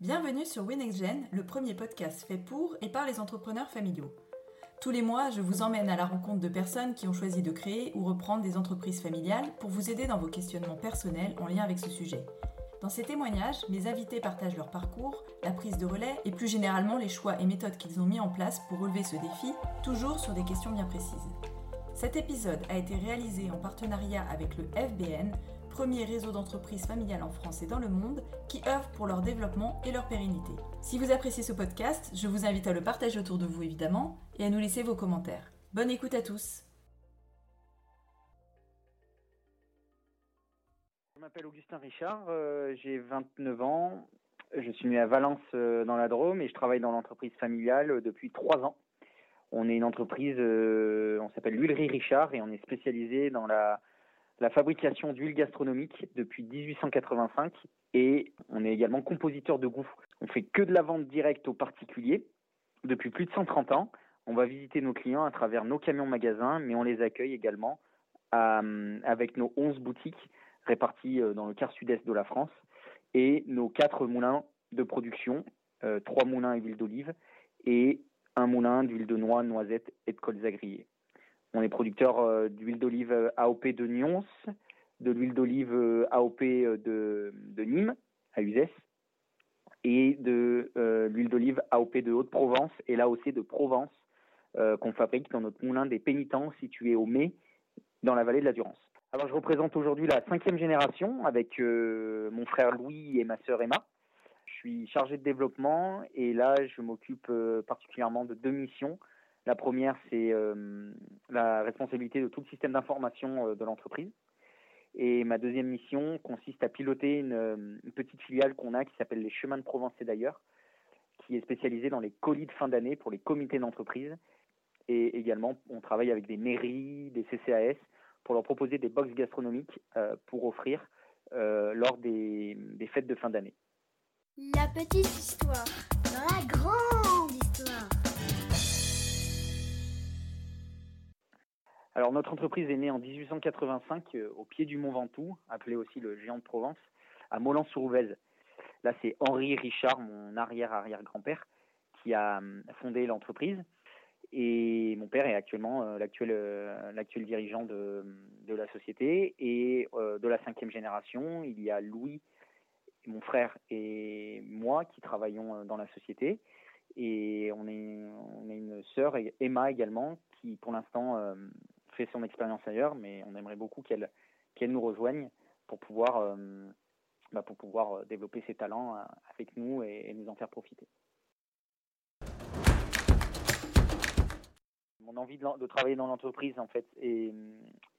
Bienvenue sur WinXGen, le premier podcast fait pour et par les entrepreneurs familiaux. Tous les mois, je vous emmène à la rencontre de personnes qui ont choisi de créer ou reprendre des entreprises familiales pour vous aider dans vos questionnements personnels en lien avec ce sujet. Dans ces témoignages, mes invités partagent leur parcours, la prise de relais et plus généralement les choix et méthodes qu'ils ont mis en place pour relever ce défi, toujours sur des questions bien précises. Cet épisode a été réalisé en partenariat avec le FBN, premier réseau d'entreprises familiales en France et dans le monde, qui œuvrent pour leur développement et leur pérennité. Si vous appréciez ce podcast, je vous invite à le partager autour de vous évidemment et à nous laisser vos commentaires. Bonne écoute à tous Je m'appelle Augustin Richard, euh, j'ai 29 ans, je suis né à Valence euh, dans la Drôme et je travaille dans l'entreprise familiale euh, depuis 3 ans. On est une entreprise, on s'appelle l'huilerie Richard et on est spécialisé dans la, la fabrication d'huile gastronomique depuis 1885 et on est également compositeur de goût. On fait que de la vente directe aux particuliers depuis plus de 130 ans. On va visiter nos clients à travers nos camions magasins, mais on les accueille également avec nos 11 boutiques répartis euh, dans le quart sud-est de la France, et nos quatre moulins de production, euh, trois moulins à huile d'olive et un moulin d'huile de noix, noisette et de colza grillée. On est producteur euh, d'huile d'olive AOP de Nyons, de l'huile d'olive AOP de, Nîmes, à Uzès, et de l'huile d'olive AOP de Haute-Provence, et aussi de Provence, qu'on fabrique dans notre moulin des Pénitents situé au Mai, dans la vallée de la Durance. Alors je représente aujourd'hui la cinquième génération avec euh, mon frère Louis et ma sœur Emma. Je suis chargé de développement et là je m'occupe euh, particulièrement de deux missions. La première c'est euh, la responsabilité de tout le système d'information de l'entreprise. Et ma deuxième mission consiste à piloter une, une petite filiale qu'on a qui s'appelle les Chemins de Provence et d'ailleurs, qui est spécialisée dans les colis de fin d'année pour les comités d'entreprise. Et également on travaille avec des mairies, des CCAS pour leur proposer des box gastronomiques euh, pour offrir euh, lors des, des, fêtes de fin d'année. La petite histoire dans la grande Alors notre entreprise est née en 1885 euh, au pied du Mont Ventoux, appelé aussi le géant de Provence, à Molan-sur-Ouvèze. Là c'est Henri Richard, mon arrière-arrière-grand-père, qui a fondé l'entreprise. Et mon père est actuellement euh, l'actuel euh, l'actuel dirigeant de, la société. Et de la cinquième génération, il y a Louis, mon frère et moi qui travaillons dans la société. Et on est, on est une sœur, Emma également, qui pour l'instant fait son expérience ailleurs, mais on aimerait beaucoup qu'elle qu'elle nous rejoigne pour pouvoir, bah pour pouvoir développer ses talents avec nous et, nous en faire profiter. mon envie de, travailler dans l'entreprise en fait est,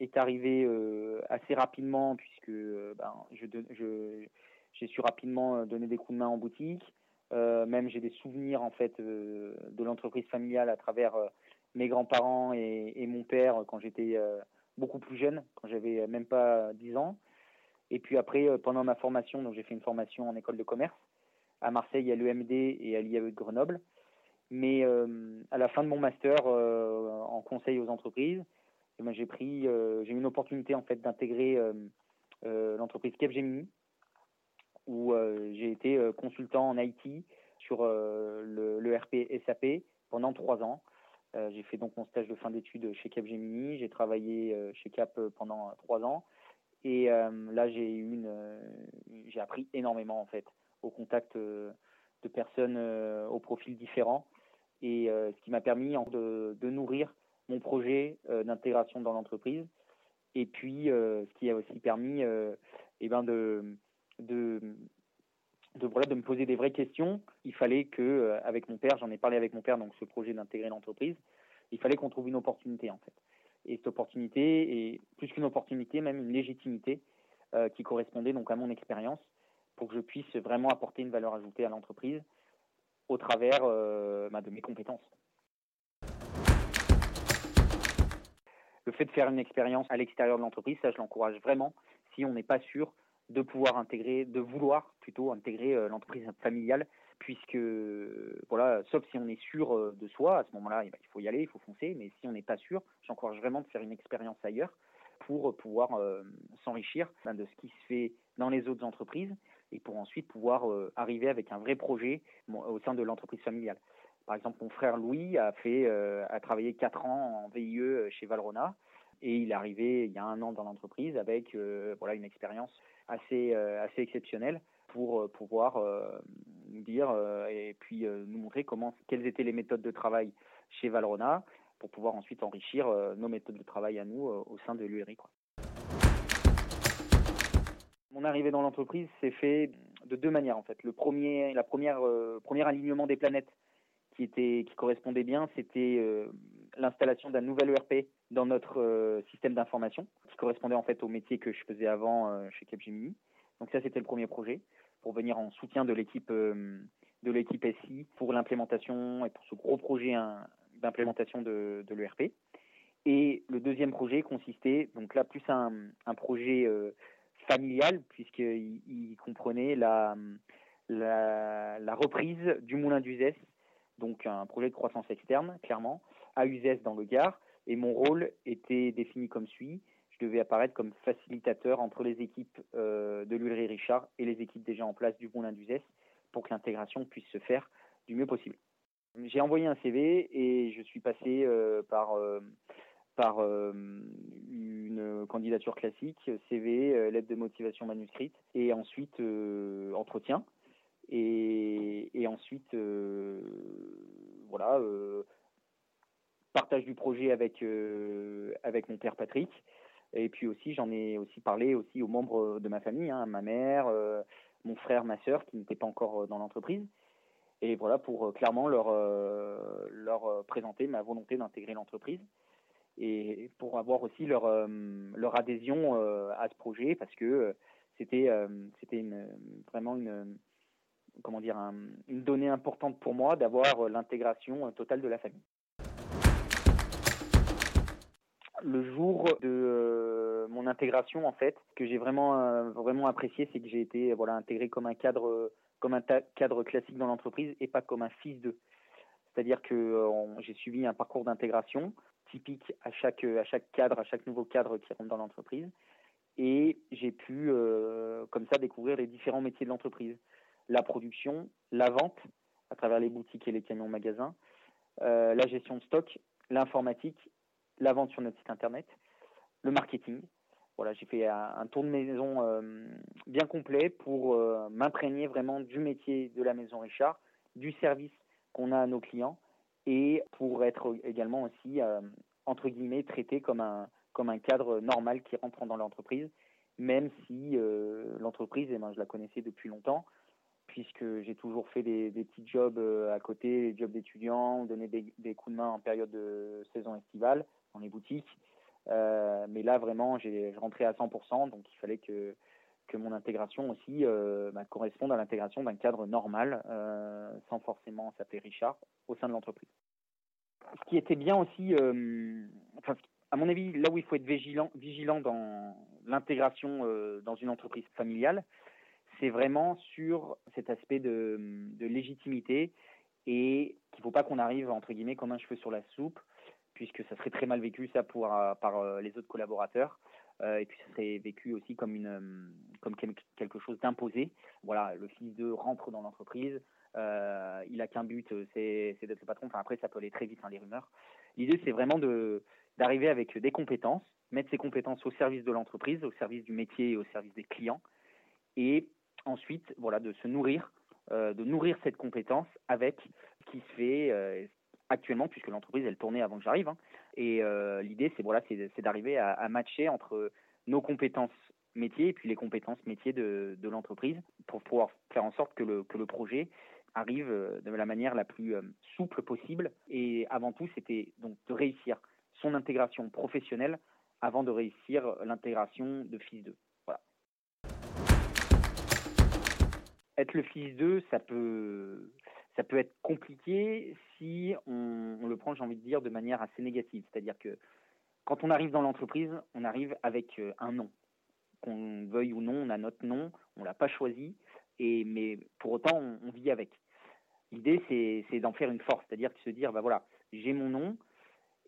est arrivée euh, assez rapidement puisque euh, ben, j'ai su rapidement euh, donner des coups de main en boutique. même j'ai des souvenirs en fait de l'entreprise familiale à travers mes grands-parents et, mon père quand j'étais beaucoup plus jeune, quand j'avais même pas 10 ans. Et puis après, pendant ma formation, donc j'ai fait une formation en école de commerce à Marseille, à l'EMD et à l'IAE de Grenoble. Mais euh, à la fin de mon master euh, en conseil aux entreprises, eh ben, j'ai pris, euh, j'ai eu une opportunité en fait d'intégrer l'entreprise Capgemini, où j'ai été consultant en IT sur le, le, SAP pendant trois ans. J'ai fait donc mon stage de fin d'études chez Capgemini. J'ai travaillé chez Cap pendant trois ans. Et là, j'ai une, j'ai appris énormément en fait au contact de personnes au profil différent et euh, ce qui m'a permis de, de, nourrir mon projet euh, d'intégration dans l'entreprise et puis euh, ce qui a aussi permis eh ben de de me poser des vraies questions. Il fallait que avec mon père, j'en ai parlé avec mon père donc ce projet d'intégrer l'entreprise, il fallait qu'on trouve une opportunité en fait. Et cette opportunité est plus qu'une opportunité, même une légitimité qui correspondait donc à mon expérience pour que je puisse vraiment apporter une valeur ajoutée à l'entreprise au travers euh, bah, de mes compétences. Le fait de faire une expérience à l'extérieur de l'entreprise, ça je l'encourage vraiment si on n'est pas sûr de pouvoir intégrer, de vouloir plutôt intégrer euh, l'entreprise familiale, puisque voilà, sauf si on est sûr euh, de soi, à ce moment-là, eh ben, il faut y aller, il faut foncer, mais si on n'est pas sûr, j'encourage vraiment de faire une expérience ailleurs pour pouvoir s'enrichir ben, de ce qui se fait dans les autres entreprises et pour ensuite pouvoir arriver avec un vrai projet au sein de l'entreprise familiale. Par exemple, mon frère Louis a a travaillé quatre ans en VIE chez Valrona et il est arrivé il y a un an dans l'entreprise avec voilà une expérience assez assez exceptionnelle pour pouvoir nous dire et puis nous montrer comment quelles étaient les méthodes de travail chez Valrona pour pouvoir ensuite enrichir nos méthodes de travail à nous au sein de l'URI. Mon arrivée dans l'entreprise s'est fait de deux manières en fait. Le premier, la première, premier alignement des planètes qui était, qui correspondait bien, c'était l'installation d'un nouvel ERP dans notre système d'information, qui correspondait en fait au métier que je faisais avant chez Capgemini. Donc ça, c'était le premier projet pour venir en soutien de l'équipe de l'équipe SI pour l'implémentation et pour ce gros projet d'implémentation de, l'ERP. Et le deuxième projet consistait, donc là, plus un, un projet familial, puisqu'il il comprenait la, la, reprise du moulin d'Uzès, donc un projet de croissance externe, clairement, à Uzès dans le Gard. Et mon rôle était défini comme suit je devais apparaître comme facilitateur entre les équipes euh, de l'Ulri Richard et les équipes déjà en place du Moulin d'Uzès pour que l'intégration puisse se faire du mieux possible. J'ai envoyé un CV et je suis passé euh, par, euh, par une candidature classique, CV, lettre de motivation manuscrite et ensuite entretien. Et, et ensuite, voilà, partage du projet avec, avec mon père Patrick. Et puis aussi, j'en ai aussi parlé aussi aux membres de ma famille, hein, ma mère, euh, mon frère, ma sœur, qui n'étaient pas encore euh, dans l'entreprise. Et voilà, pour euh, clairement leur, leur présenter ma volonté d'intégrer l'entreprise et pour avoir aussi leur, leur adhésion à ce projet parce que c'était c'était vraiment une, comment dire, une donnée importante pour moi d'avoir l'intégration totale de la famille. Le jour de euh, mon intégration en fait, ce que j'ai vraiment euh, vraiment apprécié, c'est que j'ai été voilà intégré comme un cadre comme un cadre classique dans l'entreprise et pas comme un fils d'eux. C'est-à-dire que euh, j'ai suivi un parcours d'intégration typique à chaque à chaque cadre, à chaque nouveau cadre qui rentre dans l'entreprise et j'ai pu comme ça découvrir les différents métiers de l'entreprise, la production, la vente à travers les boutiques et les camions magasins, la gestion de stock, l'informatique la vente sur notre site internet, le marketing. Voilà, j'ai fait un, tour de maison euh, bien complet pour euh, m'imprégner vraiment du métier de la maison Richard, du service qu'on a à nos clients et pour être également aussi euh, entre guillemets traité comme un comme un cadre normal qui rentre dans l'entreprise, même si l'entreprise, eh ben, je la connaissais depuis longtemps, puisque j'ai toujours fait des, petits jobs à côté, des jobs d'étudiants, donner des, des, coups de main en période de saison estivale dans les boutiques. Euh, mais là, vraiment, j'ai rentré à 100%, donc il fallait que, que mon intégration aussi euh, bah, corresponde à l'intégration d'un cadre normal, euh, sans forcément s'appeler Richard, au sein de l'entreprise. Ce qui était bien aussi, à mon avis, là où il faut être vigilant dans l'intégration dans une entreprise familiale, c'est vraiment sur cet aspect de, légitimité et qu'il ne faut pas qu'on arrive, entre guillemets, comme un cheveu sur la soupe, puisque ça serait très mal vécu ça pour, euh, par euh, les autres collaborateurs. Euh, et puis ça serait vécu aussi comme, une, comme quelque chose d'imposé. Voilà, le fils de rentre dans l'entreprise, il a qu'un but, c'est d'être le patron. Enfin, après, ça peut aller très vite, hein, les rumeurs. L'idée, c'est vraiment d'arriver avec des compétences, mettre ces compétences au service de l'entreprise, au service du métier et au service des clients. Et ensuite voilà, de se nourrir, euh, de nourrir cette compétence avec ce qui se fait euh, actuellement, puisque l'entreprise, elle tournait avant que j'arrive. Hein. Et euh, l'idée, c'est voilà, c'est d'arriver à, matcher entre nos compétences métiers et puis les compétences métiers de, l'entreprise pour pouvoir faire en sorte que le, que le projet arrive de la manière la plus souple possible. Et avant tout, c'était donc de réussir son intégration professionnelle avant de réussir l'intégration de fils 2. Être le fils d'eux, ça peut ça peut être compliqué si on, le prend, j'ai envie de dire, de manière assez négative. C'est-à-dire que quand on arrive dans l'entreprise, on arrive avec euh, un nom. Qu'on veuille ou non, on a notre nom, on l'a pas choisi, et mais pour autant, on, vit avec. L'idée, c'est d'en faire une force, c'est-à-dire de se dire, bah voilà, j'ai mon nom,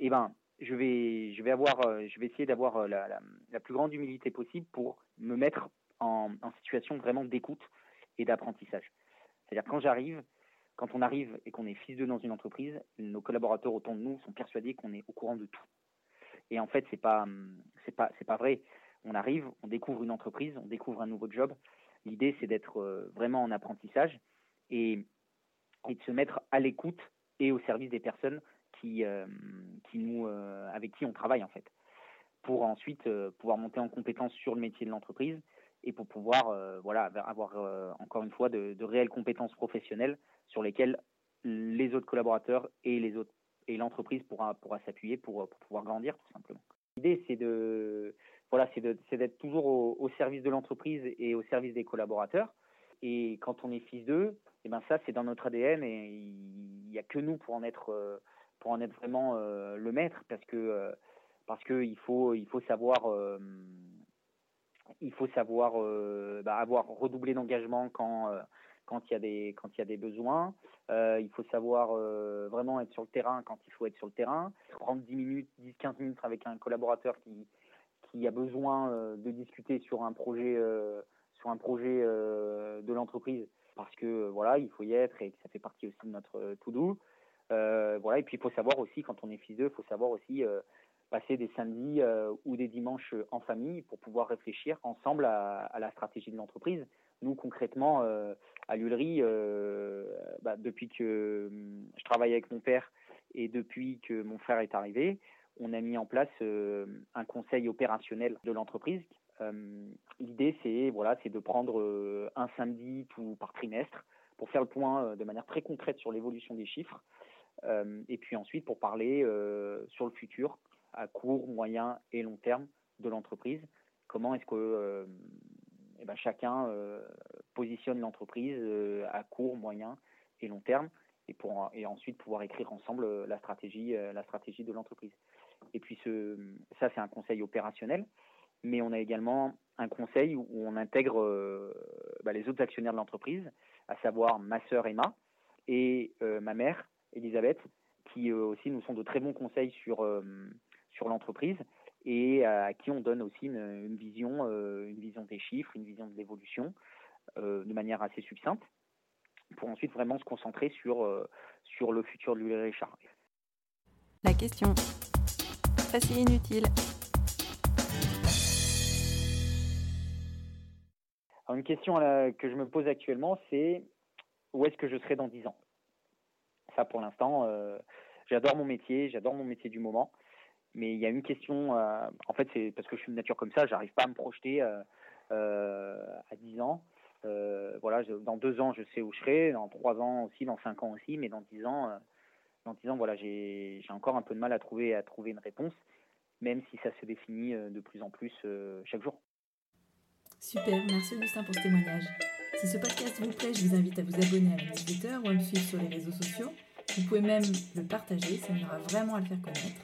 et ben, je vais, je vais avoir, euh, je vais essayer d'avoir euh, la, plus grande humilité possible pour me mettre en situation vraiment d'écoute et d'apprentissage. C'est-à-dire quand j'arrive, quand on arrive et qu'on est fils d'eux dans une entreprise, nos collaborateurs autour de nous sont persuadés qu'on est au courant de tout. Et en fait, c'est pas c'est pas c'est pas vrai. On arrive, on découvre une entreprise, on découvre un nouveau job. L'idée, c'est d'être euh, vraiment en apprentissage et, et de se mettre à l'écoute et au service des personnes qui, euh, qui nous, euh, avec qui on travaille en fait, pour ensuite pouvoir monter en compétence sur le métier de l'entreprise et pour pouvoir voilà avoir encore une fois de, réelles compétences professionnelles sur lesquelles les autres collaborateurs et les autres et l'entreprise pourra pourra s'appuyer pour, pouvoir grandir tout simplement. L'idée c'est de voilà, c'est d'être toujours au, service de l'entreprise et au service des collaborateurs. Et quand on est fils d'eux, et eh ben ça c'est dans notre ADN et il n'y a que nous pour en être euh, pour en être vraiment euh, le maître parce que euh, parce que il faut il faut savoir il faut savoir bah, avoir redoublé d'engagement quand quand il y a des quand il y a des besoins. il faut savoir vraiment être sur le terrain quand il faut être sur le terrain. Prendre 10 minutes, 10-15 minutes avec un collaborateur qui qui a besoin euh, de discuter sur un projet, euh, sur un projet euh, de l'entreprise, parce que voilà, il faut y être et que ça fait partie aussi de notre to do. voilà, et puis il faut savoir aussi, quand on est fils d'eux, il faut savoir aussi passer des samedis ou des dimanches en famille pour pouvoir réfléchir ensemble à, la stratégie de l'entreprise. Nous, concrètement, à l'Ulerie, bah, depuis que je travaille avec mon père et depuis que mon frère est arrivé, on a mis en place euh, un conseil opérationnel de l'entreprise. Euh, l'idée, c'est voilà, c'est de prendre euh, un samedi tout par trimestre pour faire le point de manière très concrète sur l'évolution des chiffres, et puis ensuite pour parler sur le futur à court, moyen et long terme de l'entreprise. Comment est-ce que eh ben, chacun positionne l'entreprise à court, moyen et long terme, et pour ensuite pouvoir écrire ensemble la stratégie, de l'entreprise. Et puis ça, c'est un conseil opérationnel. Mais on a également un conseil où on intègre euh, bah, les autres actionnaires de l'entreprise, à savoir ma sœur Emma et euh, ma mère Elisabeth, qui euh, aussi nous sont de très bons conseils sur, sur l'entreprise et à qui on donne aussi une, vision, une vision des chiffres, une vision de l'évolution de manière assez succincte pour ensuite vraiment se concentrer sur, sur le futur de l'huile Richard. La question facile inutile. une question que je me pose actuellement, c'est où est-ce que je serai dans 10 ans? Ça, pour l'instant, euh, j'adore mon métier, j'adore mon métier du moment. Mais il y a une question, euh, en fait, c'est parce que je suis une nature comme ça, j'arrive pas à me projeter euh, à 10 ans. voilà, dans deux ans, je sais où je serai, dans trois ans aussi, dans cinq ans aussi, mais dans 10 ans, en disant voilà j'ai encore un peu de mal à trouver à trouver une réponse, même si ça se définit euh, de plus en plus euh, chaque jour. Super, merci Augustin pour ce témoignage. Si ce podcast vous plaît, je vous invite à vous abonner à mon newsletter ou à me suivre sur les réseaux sociaux. Vous pouvez même le partager, ça m'aidera vraiment à le faire connaître.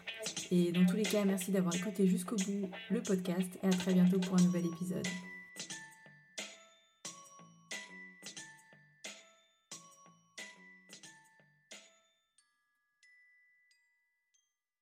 Et dans tous les cas, merci d'avoir écouté jusqu'au bout le podcast et à très bientôt pour un nouvel épisode.